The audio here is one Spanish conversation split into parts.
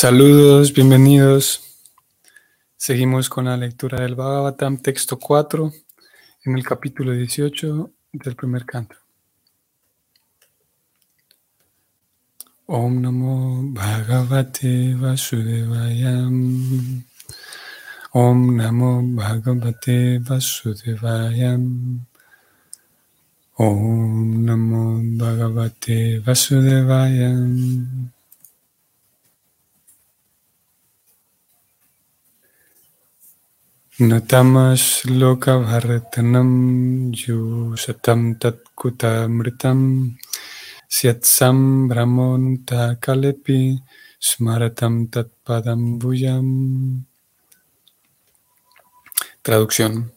Saludos, bienvenidos. Seguimos con la lectura del Bhagavatam, texto 4, en el capítulo 18 del primer canto. Om Namo Bhagavate Vasudevayam. Om Namo Bhagavate Vasudevayam. Om Namo Bhagavate Vasudevayam. Natamas loka bharatanam yusatam tatkutamritam syatsam brahmonta kalepi smaratam tatpadam buyam. Traducción.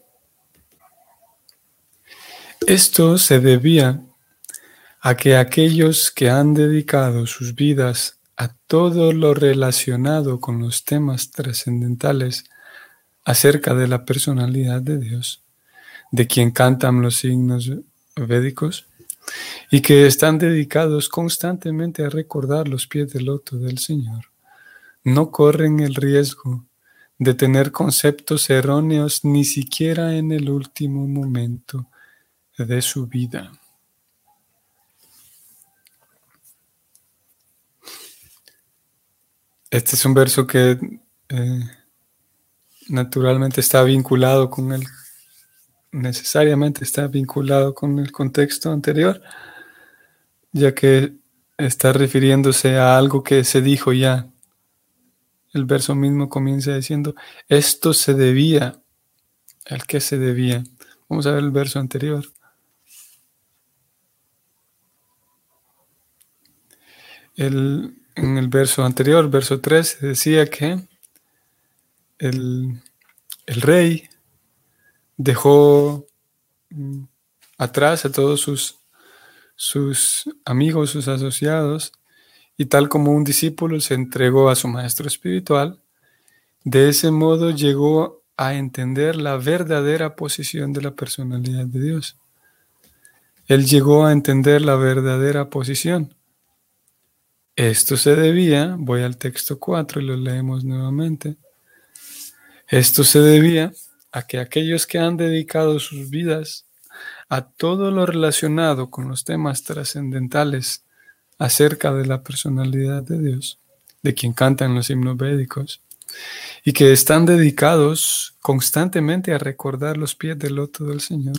Esto se debía a que aquellos que han dedicado sus vidas a todo lo relacionado con los temas trascendentales acerca de la personalidad de Dios, de quien cantan los signos védicos y que están dedicados constantemente a recordar los pies del loto del Señor, no corren el riesgo de tener conceptos erróneos ni siquiera en el último momento de su vida. Este es un verso que eh, naturalmente está vinculado con el, necesariamente está vinculado con el contexto anterior, ya que está refiriéndose a algo que se dijo ya. El verso mismo comienza diciendo, esto se debía, ¿al qué se debía? Vamos a ver el verso anterior. en el verso anterior, verso 3, decía que el, rey dejó mm, atrás a todos sus, sus amigos, sus asociados, y tal como un discípulo se entregó a su maestro espiritual, de ese modo llegó a entender la verdadera posición de la personalidad de Dios. Él llegó a entender la verdadera posición. Esto se debía, voy al texto 4 y lo leemos nuevamente, esto se debía a que aquellos que han dedicado sus vidas a todo lo relacionado con los temas trascendentales acerca de la personalidad de Dios, de quien cantan los himnos védicos, y que están dedicados constantemente a recordar los pies del loto del Señor,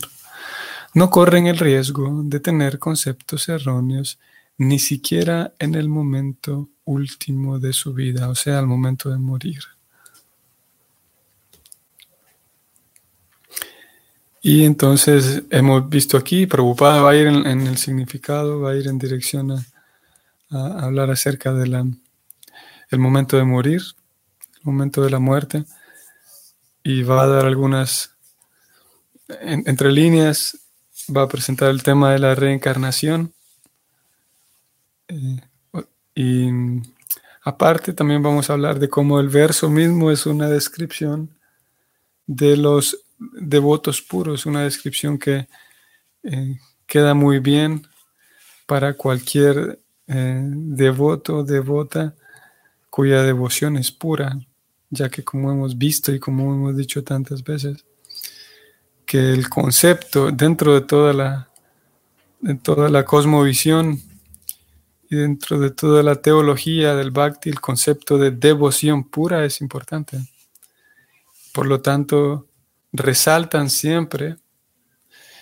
no corren el riesgo de tener conceptos erróneos ni siquiera en el momento último de su vida, o sea, al momento de morir. Y entonces hemos visto aquí, preocupada va a ir en, el significado, va a ir en dirección a, hablar acerca del el momento de morir, el momento de la muerte, y va a dar algunas, entre líneas, va a presentar el tema de la reencarnación. Eh, y aparte también vamos a hablar de cómo el verso mismo es una descripción de los devotos puros, una descripción que eh, queda muy bien para cualquier eh, devoto, devota cuya devoción es pura, ya que como hemos visto y como hemos dicho tantas veces, que el concepto dentro de toda la, de toda la cosmovisión y dentro de toda la teología del Bhakti, el concepto de devoción pura es importante. Por lo tanto, resaltan siempre,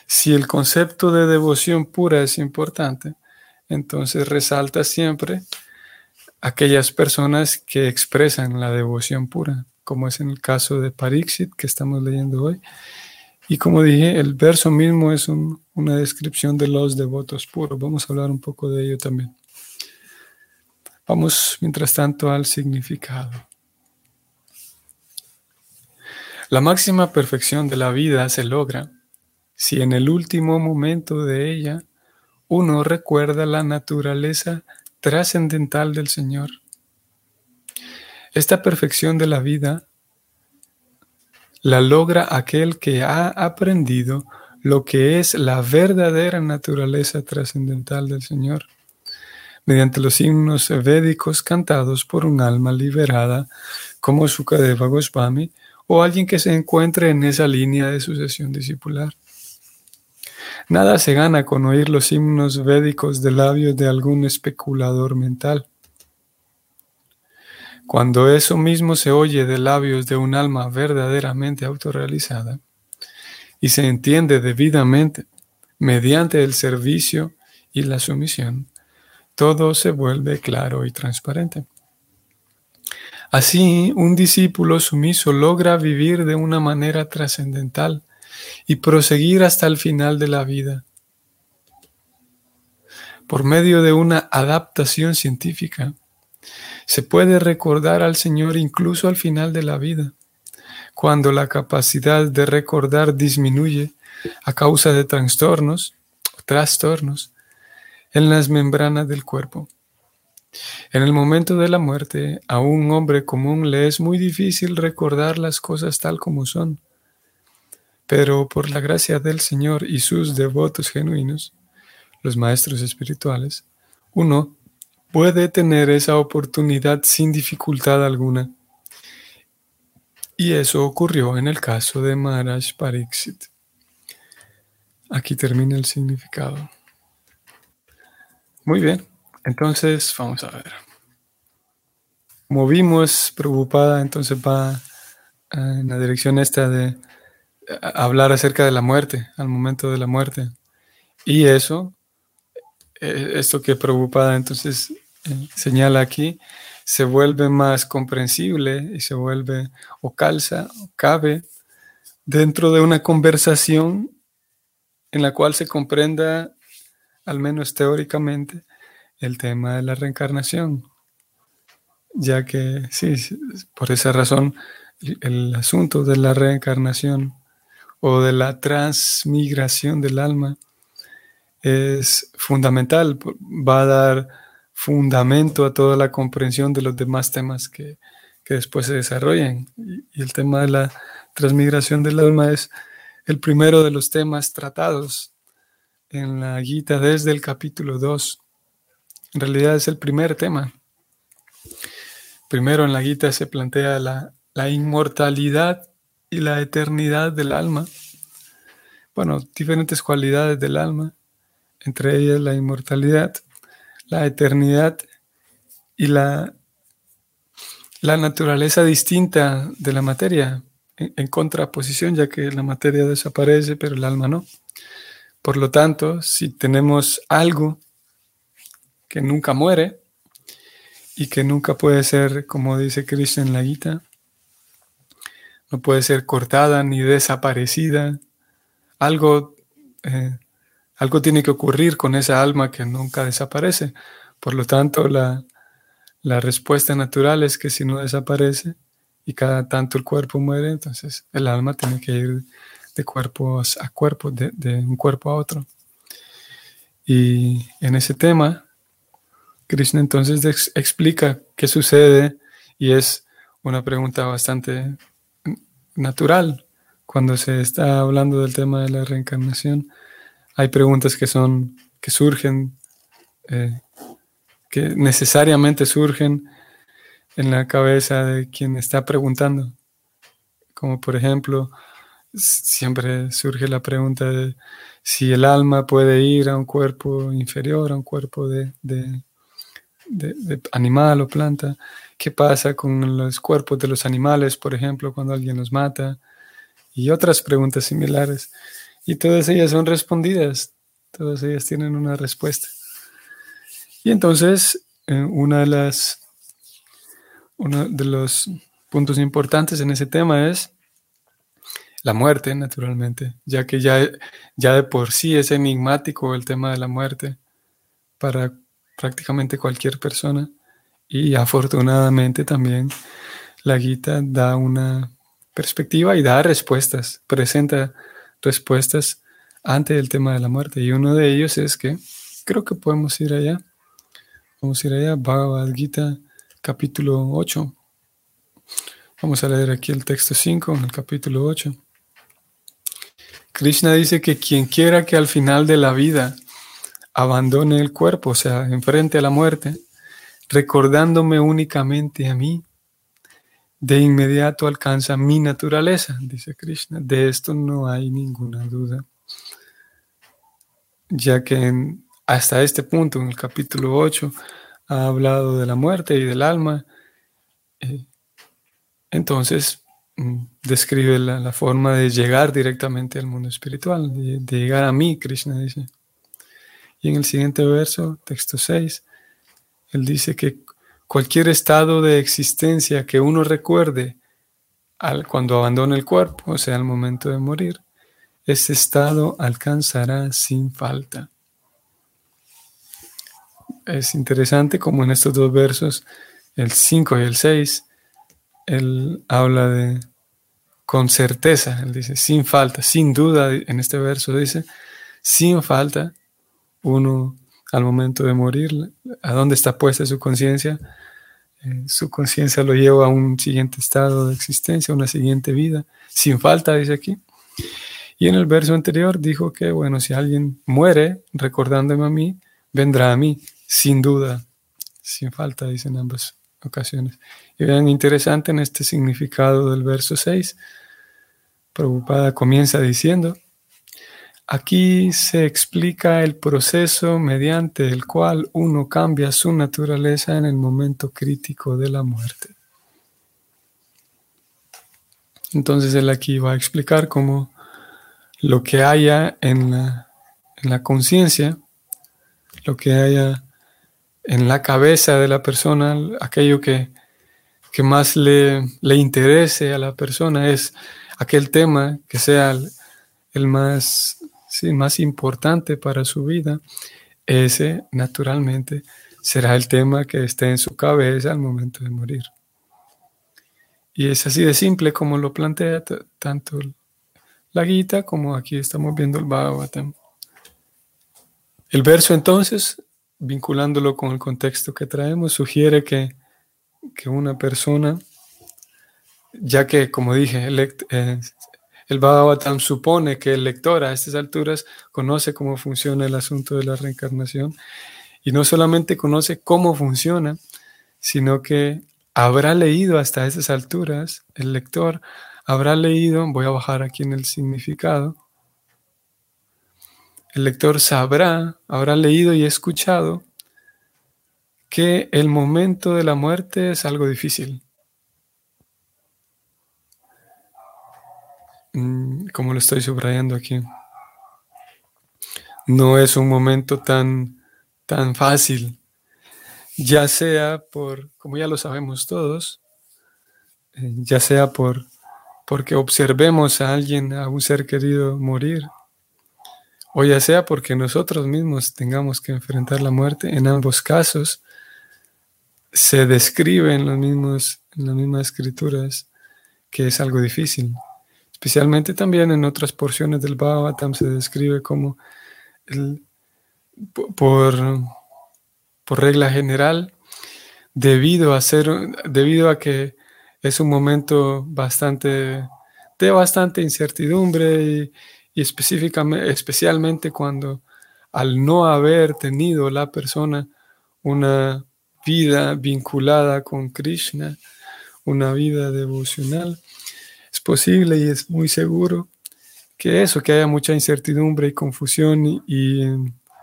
si el concepto de devoción pura es importante, entonces resalta siempre aquellas personas que expresan la devoción pura, como es en el caso de Pariksit que estamos leyendo hoy. Y como dije, el verso mismo es una descripción de los devotos puros. Vamos a hablar un poco de ello también. Vamos, mientras tanto, al significado. La máxima perfección de la vida se logra si en el último momento de ella uno recuerda la naturaleza trascendental del Señor. Esta perfección de la vida la logra aquel que ha aprendido lo que es la verdadera naturaleza trascendental del Señor, mediante los himnos védicos cantados por un alma liberada como Sukadeva Goswami o alguien que se encuentre en esa línea de sucesión discipular. Nada se gana con oír los himnos védicos de labios de algún especulador mental. Cuando eso mismo se oye de labios de un alma verdaderamente autorrealizada y se entiende debidamente mediante el servicio y la sumisión, todo se vuelve claro y transparente. Así, un discípulo sumiso logra vivir de una manera trascendental y proseguir hasta el final de la vida. Por medio de una adaptación científica, se puede recordar al Señor incluso al final de la vida, cuando la capacidad de recordar disminuye a causa de trastornos trastornos en las membranas del cuerpo. En el momento de la muerte, a un hombre común le es muy difícil recordar las cosas tal como son, pero por la gracia del Señor y sus devotos genuinos, los maestros espirituales, uno puede tener esa oportunidad sin dificultad alguna. Y eso ocurrió en el caso de Maharaj Pariksit. Aquí termina el significado. Muy bien, entonces vamos a ver. Movimos preocupada, entonces va eh, en la dirección esta de eh, hablar acerca de la muerte, al momento de la muerte. Y eso, eh, esto que preocupada entonces señala aquí, se vuelve más comprensible y se vuelve o calza o cabe dentro de una conversación en la cual se comprenda, al menos teóricamente, el tema de la reencarnación, ya que sí, por esa razón el asunto de la reencarnación o de la transmigración del alma es fundamental, va a dar fundamento a toda la comprensión de los demás temas que, que después se desarrollen. Y, el tema de la transmigración del alma es el primero de los temas tratados en la Gita desde el capítulo 2. En realidad es el primer tema. Primero en la Gita se plantea la, inmortalidad y la eternidad del alma. Bueno, diferentes cualidades del alma, entre ellas la inmortalidad, la eternidad y la naturaleza distinta de la materia en, contraposición, ya que la materia desaparece, pero el alma no. Por lo tanto, si tenemos algo que nunca muere y que nunca puede ser, como dice Cristo en la Gita, no puede ser cortada ni desaparecida, algo, eh, algo tiene que ocurrir con esa alma que nunca desaparece. Por lo tanto, la, la respuesta natural es que si no desaparece, y cada tanto el cuerpo muere, entonces el alma tiene que ir de cuerpo a cuerpo, de, un cuerpo a otro. Y en ese tema, Krishna entonces explica qué sucede y es una pregunta bastante natural cuando se está hablando del tema de la reencarnación. Hay preguntas que son que surgen, eh, que necesariamente surgen en la cabeza de quien está preguntando. Como por ejemplo, siempre surge la pregunta de si el alma puede ir a un cuerpo inferior, a un cuerpo de, animal o planta. ¿Qué pasa con los cuerpos de los animales, por ejemplo, cuando alguien los mata? Y otras preguntas similares. Y todas ellas son respondidas, todas ellas tienen una respuesta. Y entonces, eh, una de uno de los puntos importantes en ese tema es la muerte, naturalmente, ya que ya, ya de por sí es enigmático el tema de la muerte para prácticamente cualquier persona. Y afortunadamente también la Gita da una perspectiva y da respuestas, presenta respuestas ante el tema de la muerte. Y uno de ellos es que creo que podemos ir allá. Vamos a ir allá, Bhagavad Gita capítulo 8. Vamos a leer aquí el texto 5 en el capítulo 8. Krishna dice que quien quiera que al final de la vida abandone el cuerpo, o sea, enfrente a la muerte, recordándome únicamente a mí, de inmediato alcanza mi naturaleza, dice Krishna. De esto no hay ninguna duda, ya que hasta este punto, en el capítulo 8, ha hablado de la muerte y del alma. Eh, entonces, mm, describe la, forma de llegar directamente al mundo espiritual, de llegar a mí, Krishna dice. Y en el siguiente verso, texto 6, él dice que cualquier estado de existencia que uno recuerde al, cuando abandona el cuerpo, o sea, al momento de morir, ese estado alcanzará sin falta. Es interesante como en estos dos versos, el 5 y el 6, él habla de con certeza, él dice, sin falta, sin duda, en este verso dice, sin falta, uno al momento de morir, a dónde está puesta su conciencia, eh, su conciencia lo lleva a un siguiente estado de existencia, una siguiente vida, sin falta, dice aquí. Y en el verso anterior dijo que, bueno, si alguien muere recordándome a mí, vendrá a mí, sin duda, sin falta, dice en ambas ocasiones. Y vean, interesante en este significado del verso 6, Preocupada comienza diciendo, Aquí se explica el proceso mediante el cual uno cambia su naturaleza en el momento crítico de la muerte. Entonces él aquí va a explicar cómo lo que haya en la, conciencia, lo que haya en la cabeza de la persona, aquello que, más le, le, interese a la persona es aquel tema que sea el más sí, más importante para su vida, ese naturalmente será el tema que esté en su cabeza al momento de morir. Y es así de simple como lo plantea tanto la Gita como aquí estamos viendo el Bhagavatam. El verso entonces, vinculándolo con el contexto que traemos, sugiere que, una persona, ya que como dije, eh, el Bhagavatam supone que el lector a estas alturas conoce cómo funciona el asunto de la reencarnación y no solamente conoce cómo funciona, sino que habrá leído hasta esas alturas, el lector habrá leído, voy a bajar aquí en el significado, el lector sabrá, habrá leído y escuchado que el momento de la muerte es algo difícil. Como lo estoy subrayando aquí, no es un momento tan, tan fácil, ya sea por, como ya lo sabemos todos, eh, ya sea por porque observemos a alguien, a un ser querido morir, o ya sea porque nosotros mismos tengamos que enfrentar la muerte, en ambos casos se describe en, los mismos, en las mismas escrituras que es algo difícil. Especialmente también en otras porciones del Bhagavatam se describe como por, por regla general, debido a, ser, debido a que es un momento bastante de bastante incertidumbre y, y específicamente, especialmente cuando al no haber tenido la persona una vida vinculada con Krishna, una vida devocional, es posible y es muy seguro que eso, que haya mucha incertidumbre y confusión y,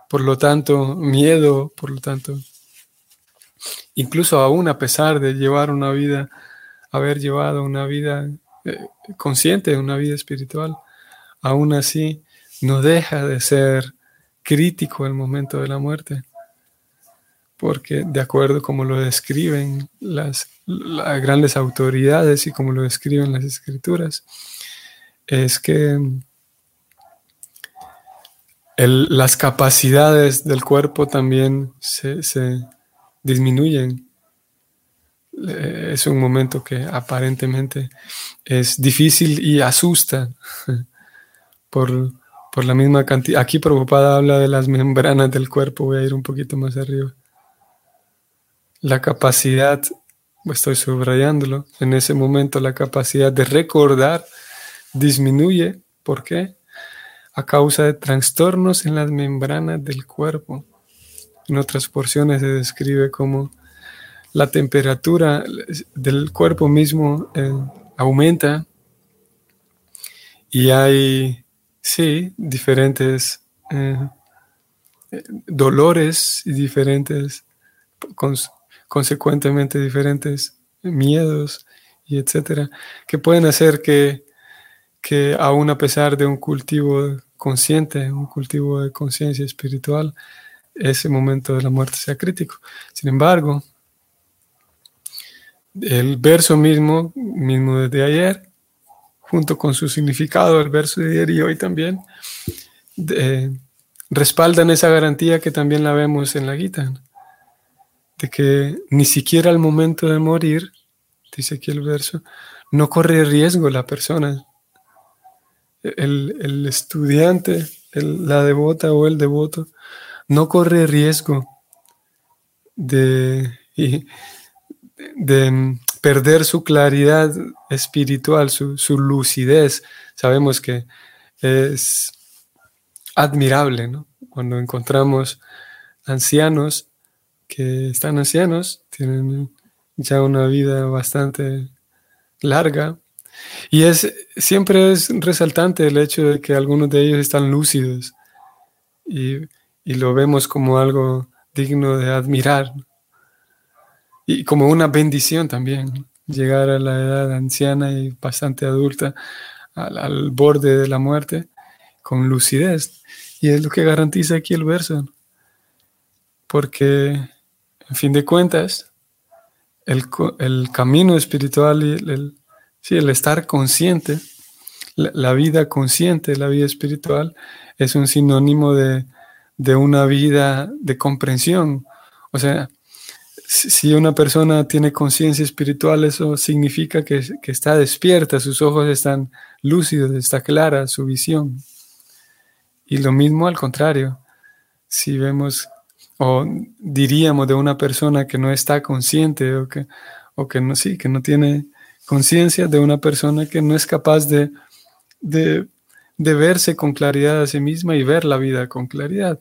por lo tanto miedo, por lo tanto, incluso aún a pesar de llevar una vida, haber llevado una vida eh, consciente, una vida espiritual, aún así no deja de ser crítico el momento de la muerte porque de acuerdo como lo describen las, grandes autoridades y como lo describen las escrituras, es que las capacidades del cuerpo también se, disminuyen. Es un momento que aparentemente es difícil y asusta por, por la misma cantidad. Aquí preocupada habla de las membranas del cuerpo, voy a ir un poquito más arriba la capacidad, estoy subrayándolo, en ese momento la capacidad de recordar disminuye. ¿Por qué? a causa de trastornos en las membranas del cuerpo. En otras porciones se describe como la temperatura del cuerpo mismo eh, aumenta y hay, sí, diferentes eh, dolores y diferentes, consecuentemente diferentes miedos y etcétera, que pueden hacer que, que aún a pesar de un cultivo consciente, un cultivo de conciencia espiritual, ese momento de la muerte sea crítico. Sin embargo, el verso mismo, mismo desde ayer, junto con su significado, el verso de ayer y hoy también, respaldan esa garantía que también la vemos en la Gita, de que ni siquiera al momento de morir, dice aquí el verso, no corre riesgo la persona. El, estudiante, la devota o el devoto, no corre riesgo de, de perder su claridad espiritual, su, su lucidez. Sabemos que es admirable. Cuando encontramos ancianos que están ancianos, tienen ya una vida bastante larga. Y es, siempre es resaltante el hecho de que algunos de ellos están lúcidos y, y lo vemos como algo digno de admirar y como una bendición también, llegar a la edad anciana y bastante adulta al, al borde de la muerte con lucidez. Y es lo que garantiza aquí el verso. Porque, en fin de cuentas, el, camino espiritual y el, sí, el estar consciente, la, vida consciente, la vida espiritual, es un sinónimo de, una vida de comprensión. O sea, si una persona tiene conciencia espiritual, eso significa que, que, está despierta, sus ojos están lúcidos, está clara su visión. Y lo mismo al contrario, si vemos o diríamos de una persona que no está consciente o que, o que no, sí, que no tiene conciencia de una persona que no es capaz de, de, verse con claridad a sí misma y ver la vida con claridad.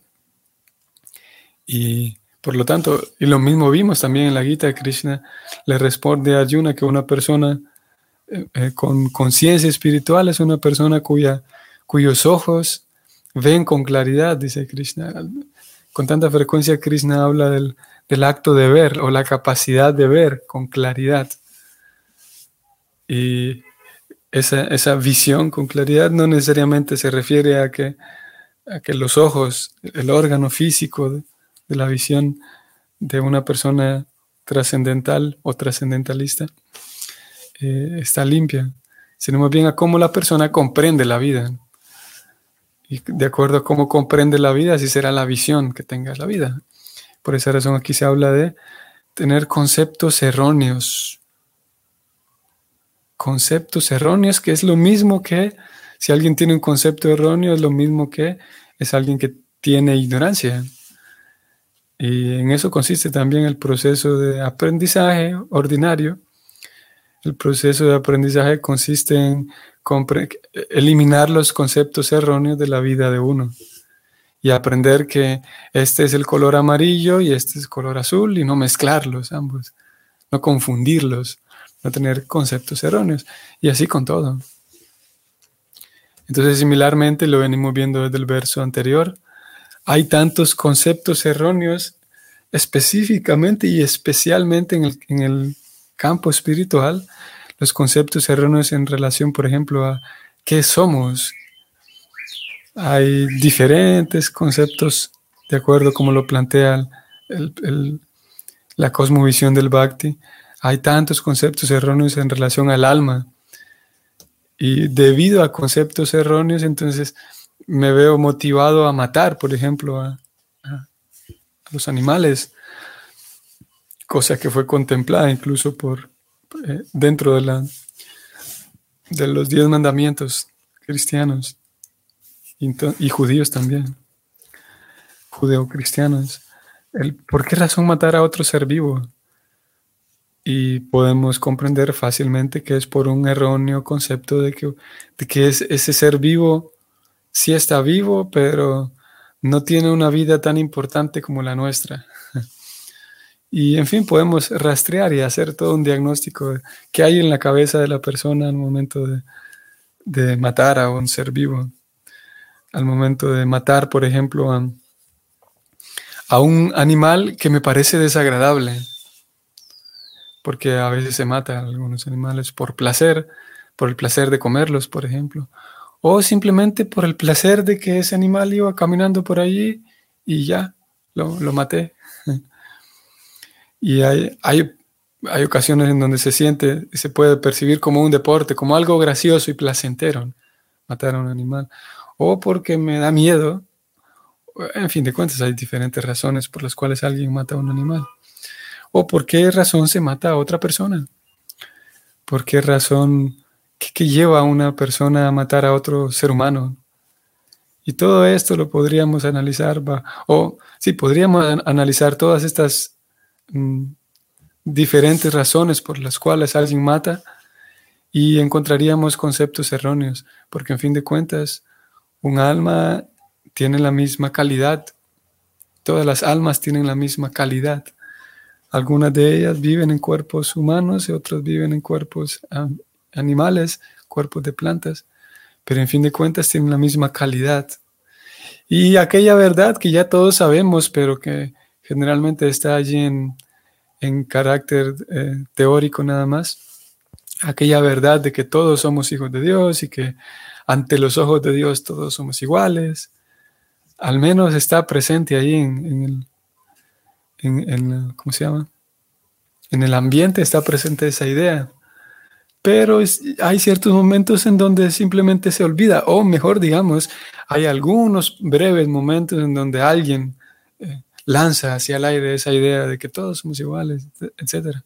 Y por lo tanto, y lo mismo vimos también en la Gita de Krishna, le responde a Arjuna que una persona eh, eh, con conciencia espiritual es una persona cuya, cuyos ojos ven con claridad, dice Krishna. Con tanta frecuencia Krishna habla del, acto de ver o la capacidad de ver con claridad. Y esa, visión con claridad no necesariamente se refiere a que, que los ojos, el órgano físico de, la visión de una persona trascendental o trascendentalista eh, está limpia, sino más bien a cómo la persona comprende la vida. Y de acuerdo a cómo comprende la vida, así será la visión que tenga la vida. Por esa razón aquí se habla de tener conceptos erróneos. Conceptos erróneos, que es lo mismo que, si alguien tiene un concepto erróneo, es lo mismo que es alguien que tiene ignorancia. Y en eso consiste también el proceso de aprendizaje ordinario. El proceso de aprendizaje consiste en eliminar los conceptos erróneos de la vida de uno y aprender que este es el color amarillo y este es el color azul y no mezclarlos ambos, no confundirlos, no tener conceptos erróneos y así con todo. Entonces, similarmente, lo venimos viendo desde el verso anterior, hay tantos conceptos erróneos específicamente y especialmente en el, en el campo espiritual los conceptos erróneos en relación, por ejemplo, a qué somos. Hay diferentes conceptos de acuerdo como lo plantea la cosmovisión del Bhakti. Hay tantos conceptos erróneos en relación al alma. Y debido a conceptos erróneos, entonces me veo motivado a matar, por ejemplo, a, a los animales, cosa que fue contemplada incluso por, dentro de, la, de los diez mandamientos cristianos y, judíos también, judeocristianos. El, ¿Por qué razón matar a otro ser vivo? Y podemos comprender fácilmente que es por un erróneo concepto de que, de que es, ese ser vivo sí está vivo, pero no tiene una vida tan importante como la nuestra. Y en fin, podemos rastrear y hacer todo un diagnóstico de qué hay en la cabeza de la persona al momento de, matar a un ser vivo. Al momento de matar, por ejemplo, a, un animal que me parece desagradable. Porque a veces se mata algunos animales por placer, por el placer de comerlos, por ejemplo. O simplemente por el placer de que ese animal iba caminando por allí y ya, lo, lo maté. Y hay, hay, hay, ocasiones en donde se siente, se puede percibir como un deporte, como algo gracioso y placentero, matar a un animal. O porque me da miedo. En fin de cuentas, hay diferentes razones por las cuales alguien mata a un animal. O por qué razón se mata a otra persona. ¿Por qué razón, qué, lleva a una persona a matar a otro ser humano? Y todo esto lo podríamos analizar, o sí, podríamos analizar todas estas diferentes razones por las cuales alguien mata y encontraríamos conceptos erróneos, porque en fin de cuentas, un alma tiene la misma calidad, todas las almas tienen la misma calidad. Algunas de ellas viven en cuerpos humanos y otras viven en cuerpos animales, cuerpos de plantas, pero en fin de cuentas tienen la misma calidad. Y aquella verdad que ya todos sabemos, pero que generalmente está allí en, carácter eh, teórico nada más, aquella verdad de que todos somos hijos de Dios y que ante los ojos de Dios todos somos iguales, al menos está presente ahí en, el, ¿cómo se llama? En el ambiente está presente esa idea. Pero hay ciertos momentos en donde simplemente se olvida, o mejor digamos, hay algunos breves momentos en donde alguien lanza hacia el aire esa idea de que todos somos iguales, etc.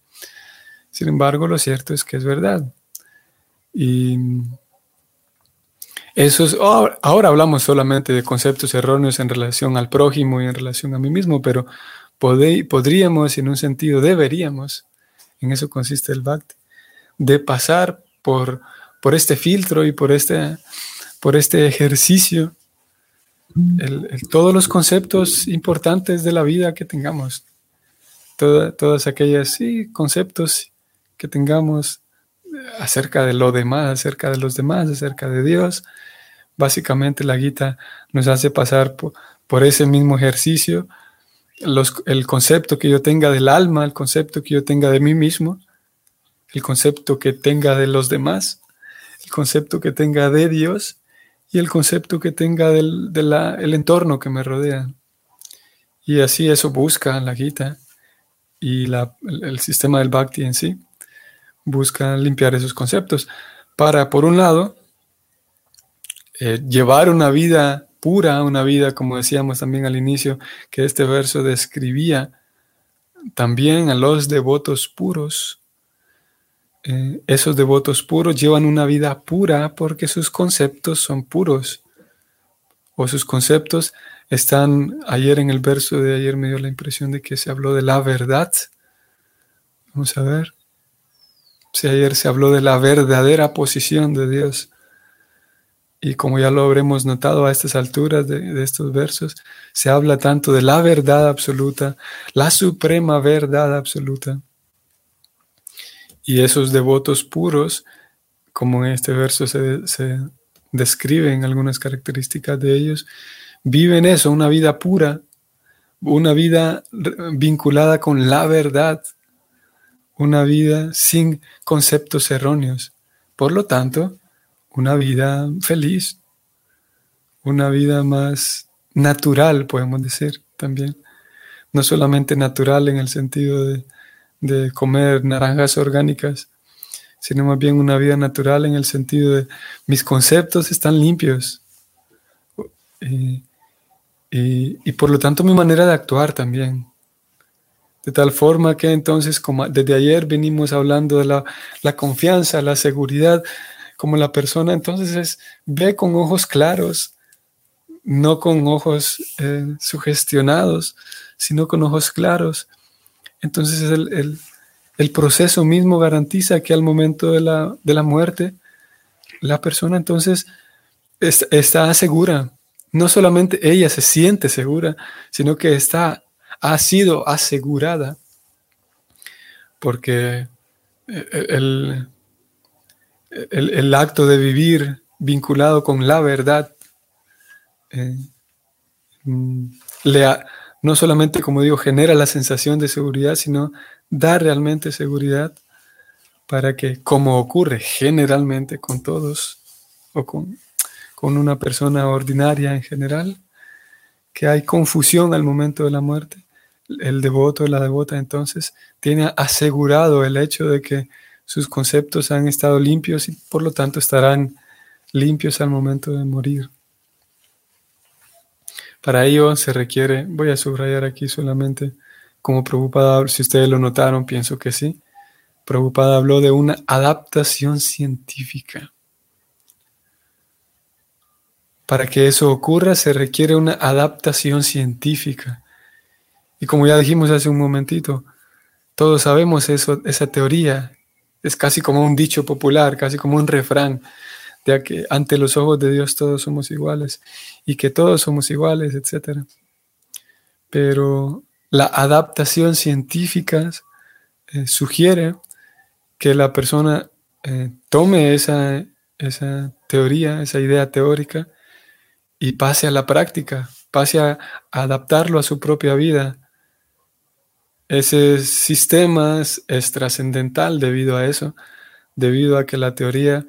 Sin embargo, lo cierto es que es verdad. Y eso es, ahora hablamos solamente de conceptos erróneos en relación al prójimo y en relación a mí mismo, pero podríamos, en un sentido, deberíamos, en eso consiste el Bhakti, de pasar por, por este filtro y por este, por este ejercicio todos los conceptos importantes de la vida que tengamos, todas aquellas conceptos que tengamos acerca de lo demás, acerca de los demás, acerca de Dios. Básicamente la guita nos hace pasar por, ese mismo ejercicio, el concepto que yo tenga del alma, el concepto que yo tenga de mí mismo, el concepto que tenga de los demás, el concepto que tenga de Dios y el concepto que tenga del el entorno que me rodea. Y así eso busca la Gita y la, el, sistema del Bhakti en sí. Busca limpiar esos conceptos para, por un lado, eh, llevar una vida pura, una vida, como decíamos también al inicio, que este verso describía también a los devotos puros, eh, esos devotos puros llevan una vida pura porque sus conceptos son puros. O sus conceptos están, ayer en el verso de ayer me dio la impresión de que se habló de la verdad. Vamos a ver. Si ayer se habló de la verdadera posición de Dios. Y como ya lo habremos notado a estas alturas de estos versos, se habla tanto de la verdad absoluta, la suprema verdad absoluta y esos devotos puros, como en este verso se, describen algunas características de ellos, viven eso, una vida pura, una vida vinculada con la verdad, una vida sin conceptos erróneos. Por lo tanto, una vida feliz, una vida más natural, podemos decir también. No solamente natural en el sentido de, de comer naranjas orgánicas, sino más bien una vida natural en el sentido de mis conceptos están limpios. Y, por lo tanto mi manera de actuar también. De tal forma que entonces, como desde ayer venimos hablando de la, confianza, la seguridad, como la persona entonces ve con ojos claros, no con ojos eh, sugestionados, sino con ojos claros entonces el, proceso mismo garantiza que al momento de la, muerte, la persona entonces está segura. No solamente ella se siente segura, sino que está, ha sido asegurada porque el, el, acto de vivir vinculado con la verdad eh, mm, le no solamente, como digo, genera la sensación de seguridad, sino da realmente seguridad para que, como ocurre generalmente con todos o con, con una persona ordinaria en general, que hay confusión al momento de la muerte, el devoto o la devota entonces tiene asegurado el hecho de que sus conceptos han estado limpios y por lo tanto estarán limpios al momento de morir. Para ello se requiere, voy a subrayar aquí solamente como Prabhupada, si ustedes lo notaron, pienso que sí. Prabhupada habló de una adaptación científica. Para que eso ocurra se requiere una adaptación científica. Y como ya dijimos hace un momentito, todos sabemos eso, esa teoría. Es casi como un dicho popular, casi como un refrán de que ante los ojos de Dios todos somos iguales y que todos somos iguales, etc. Pero la adaptación científica eh, sugiere que la persona eh, tome esa, esa teoría, esa idea teórica y pase a la práctica, pase a adaptarlo a su propia vida. Ese sistema es trascendental debido a eso, debido a que la teoría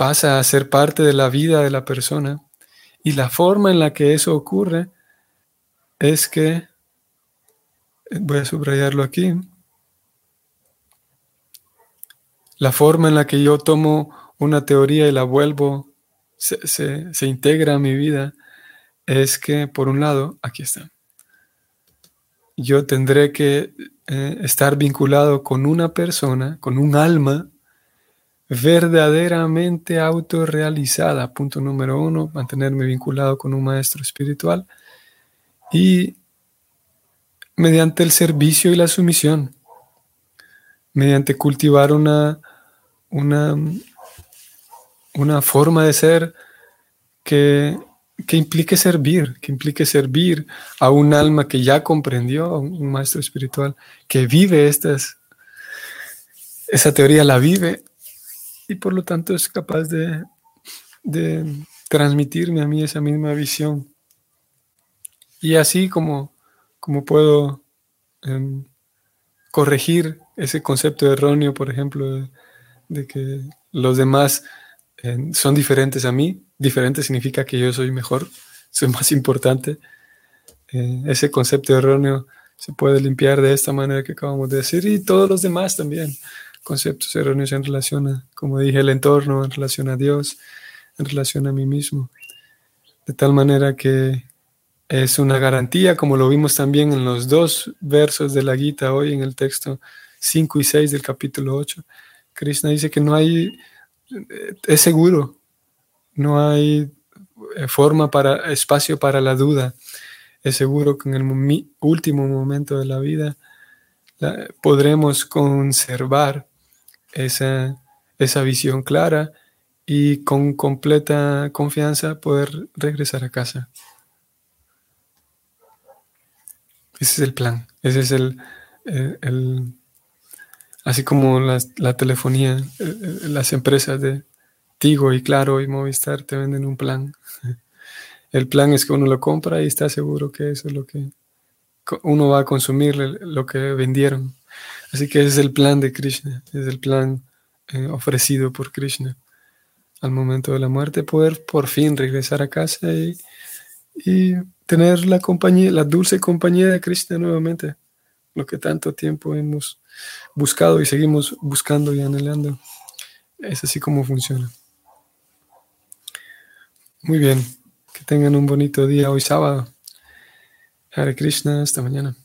pasa a ser parte de la vida de la persona. Y la forma en la que eso ocurre es que, voy a subrayarlo aquí, la forma en la que yo tomo una teoría y la vuelvo, se, integra a mi vida, es que, por un lado, aquí está, yo tendré que eh, estar vinculado con una persona, con un alma, verdaderamente autorrealizada. Punto número uno, mantenerme vinculado con un maestro espiritual. Y mediante el servicio y la sumisión, mediante cultivar una, una, una forma de ser que, que implique servir, que implique servir a un alma que ya comprendió, a un maestro espiritual, que vive estas, esa teoría la vive y por lo tanto es capaz de, transmitirme a mí esa misma visión. Y así como, como puedo em, corregir ese concepto erróneo, por ejemplo, de, que los demás em, son diferentes a mí, diferente significa que yo soy mejor, soy más importante. Eh, ese concepto erróneo se puede limpiar de esta manera que acabamos de decir y todos los demás también conceptos erróneos en relación a, como dije, el entorno, en relación a Dios, en relación a mí mismo. De tal manera que es una garantía, como lo vimos también en los dos versos de la Gita hoy en el texto 5 y 6 del capítulo 8. Krishna dice que no hay, eh, es seguro, no hay eh, forma para, espacio para la duda. Es seguro que en el último momento de la vida podremos conservar esa, esa visión clara y con completa confianza poder regresar a casa. Ese es el plan, ese es el, el, así como la telefonía, las empresas de Tigo y Claro y Movistar te venden un plan. El plan es que uno lo compra y está seguro que eso es lo que uno va a consumir, lo que vendieron. Así que es el plan de Krishna, es el plan eh, ofrecido por Krishna. Al momento de la muerte, poder por fin regresar a casa y, tener la compañía, la dulce compañía de Krishna nuevamente, lo que tanto tiempo hemos buscado y seguimos buscando y anhelando. Es así como funciona. Muy bien, que tengan un bonito día hoy sábado. Hare Krishna, hasta mañana.